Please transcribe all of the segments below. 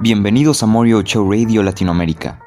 Bienvenidos a Morio Show Radio Latinoamérica.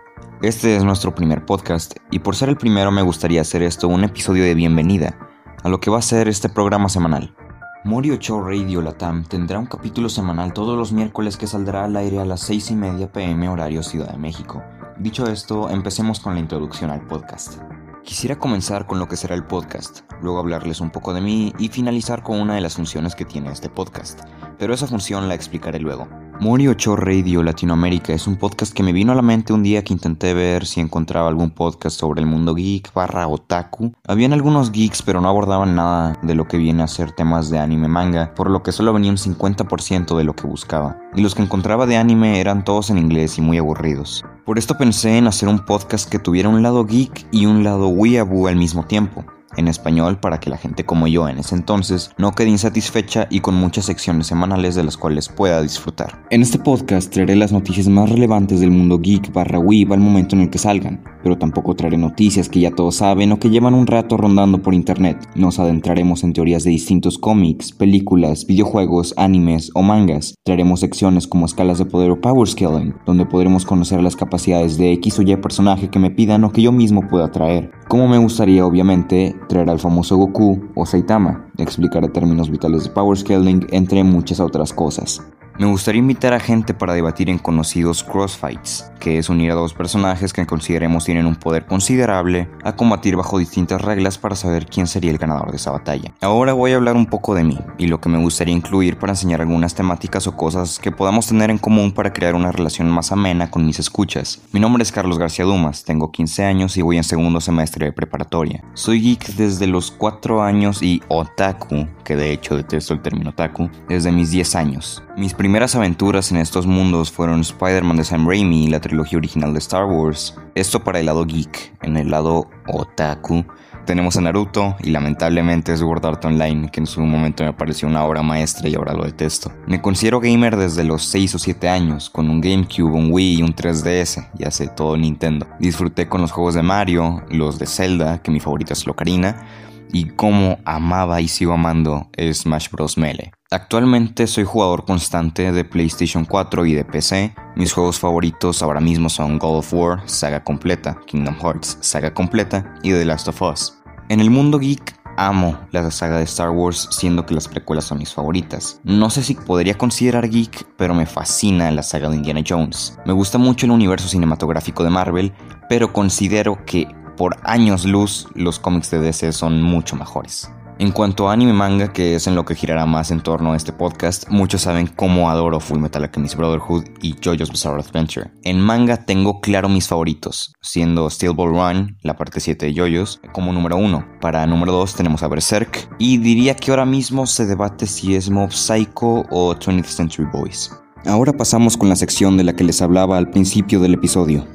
Este es nuestro primer podcast y por ser el primero me gustaría hacer esto un episodio de bienvenida a lo que va a ser este programa semanal. Morio Show Radio Latam tendrá un capítulo semanal todos los miércoles que saldrá al aire a las 6 y media pm horario Ciudad de México. Dicho esto, empecemos con la introducción al podcast. Quisiera comenzar con lo que será el podcast, luego hablarles un poco de mí y finalizar con una de las funciones que tiene este podcast, pero esa función la explicaré luego. Mori 8 Radio Latinoamérica es un podcast que me vino a la mente un día que intenté ver si encontraba algún podcast sobre el mundo geek barra otaku. Habían algunos geeks pero no abordaban nada de lo que viene a ser temas de anime manga, por lo que solo venía un 50% de lo que buscaba. Y los que encontraba de anime eran todos en inglés y muy aburridos. Por esto pensé en hacer un podcast que tuviera un lado geek y un lado weeaboo al mismo tiempo en español para que la gente como yo en ese entonces no quede insatisfecha y con muchas secciones semanales de las cuales pueda disfrutar. En este podcast traeré las noticias más relevantes del mundo geek barra weeb al momento en el que salgan, pero tampoco traeré noticias que ya todos saben o que llevan un rato rondando por internet. Nos adentraremos en teorías de distintos cómics, películas, videojuegos, animes o mangas. Traeremos secciones como escalas de poder o power scaling, donde podremos conocer las capacidades de X o Y personaje que me pidan o que yo mismo pueda traer. Como me gustaría obviamente traer al famoso Goku o Saitama, explicaré términos vitales de power scaling, entre muchas otras cosas. Me gustaría invitar a gente para debatir en conocidos crossfights, que es unir a dos personajes que consideremos tienen un poder considerable a combatir bajo distintas reglas para saber quién sería el ganador de esa batalla. Ahora voy a hablar un poco de mí y lo que me gustaría incluir para enseñar algunas temáticas o cosas que podamos tener en común para crear una relación más amena con mis escuchas. Mi nombre es Carlos García Dumas, tengo 15 años y voy en segundo semestre de preparatoria. Soy geek desde los 4 años y otaku, que de hecho detesto el término otaku, desde mis 10 años. Mis primeras aventuras en estos mundos fueron Spider-Man de Sam Raimi y la trilogía original de Star Wars. Esto para el lado geek. En el lado otaku tenemos a Naruto y lamentablemente es Sword Art Online, que en su momento me pareció una obra maestra y ahora lo detesto. Me considero gamer desde los 6 o 7 años, con un GameCube, un Wii y un 3DS, ya sé, todo Nintendo. Disfruté con los juegos de Mario, los de Zelda, que mi favorita es Locarina, y cómo amaba y sigo amando Smash Bros. Melee. Actualmente soy jugador constante de PlayStation 4 y de PC. Mis juegos favoritos ahora mismo son God of War, saga completa, Kingdom Hearts, saga completa y The Last of Us. En el mundo geek amo la saga de Star Wars, siendo que las precuelas son mis favoritas. No sé si podría considerar geek, pero me fascina la saga de Indiana Jones. Me gusta mucho el universo cinematográfico de Marvel, pero considero que por años luz los cómics de DC son mucho mejores. En cuanto a anime manga, que es en lo que girará más en torno a este podcast, muchos saben cómo adoro Full Metal Alchemist Brotherhood y JoJo's Bizarre Adventure. En manga tengo claro mis favoritos, siendo Steel Ball Run, la parte 7 de JoJo's, como número 1. Para número 2 tenemos a Berserk, y diría que ahora mismo se debate si es Mob Psycho o 20th Century Boys. Ahora pasamos con la sección de la que les hablaba al principio del episodio.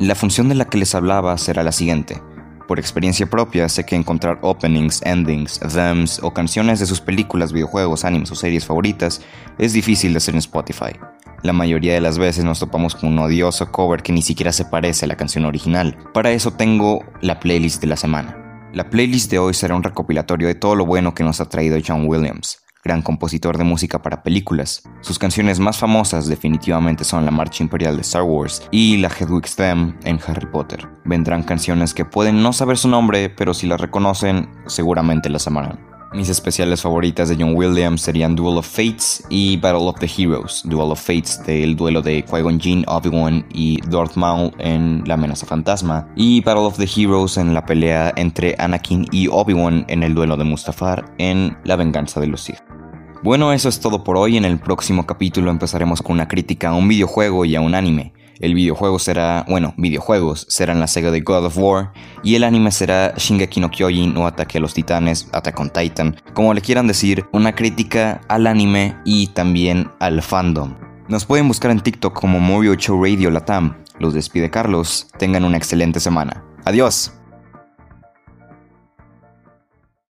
La función de la que les hablaba será la siguiente. Por experiencia propia, sé que encontrar openings, endings, thems o canciones de sus películas, videojuegos, animes o series favoritas es difícil de hacer en Spotify. La mayoría de las veces nos topamos con un odioso cover que ni siquiera se parece a la canción original. Para eso tengo la playlist de la semana. La playlist de hoy será un recopilatorio de todo lo bueno que nos ha traído John Williams gran compositor de música para películas. Sus canciones más famosas definitivamente son la Marcha Imperial de Star Wars y la Hedwig's en Harry Potter. Vendrán canciones que pueden no saber su nombre, pero si las reconocen, seguramente las amarán. Mis especiales favoritas de John Williams serían Duel of Fates y Battle of the Heroes. Duel of Fates del duelo de Qui-Gon Jinn, Obi-Wan y Darth Maul en La amenaza fantasma. Y Battle of the Heroes en la pelea entre Anakin y Obi-Wan en el duelo de Mustafar en La venganza de los Sith. Bueno, eso es todo por hoy. En el próximo capítulo empezaremos con una crítica a un videojuego y a un anime. El videojuego será, bueno, videojuegos serán la saga de God of War y el anime será Shingeki no Kyojin o Ataque a los Titanes, Attack on Titan, como le quieran decir, una crítica al anime y también al fandom. Nos pueden buscar en TikTok como Morio Show Radio Latam. Los despide Carlos. Tengan una excelente semana. Adiós.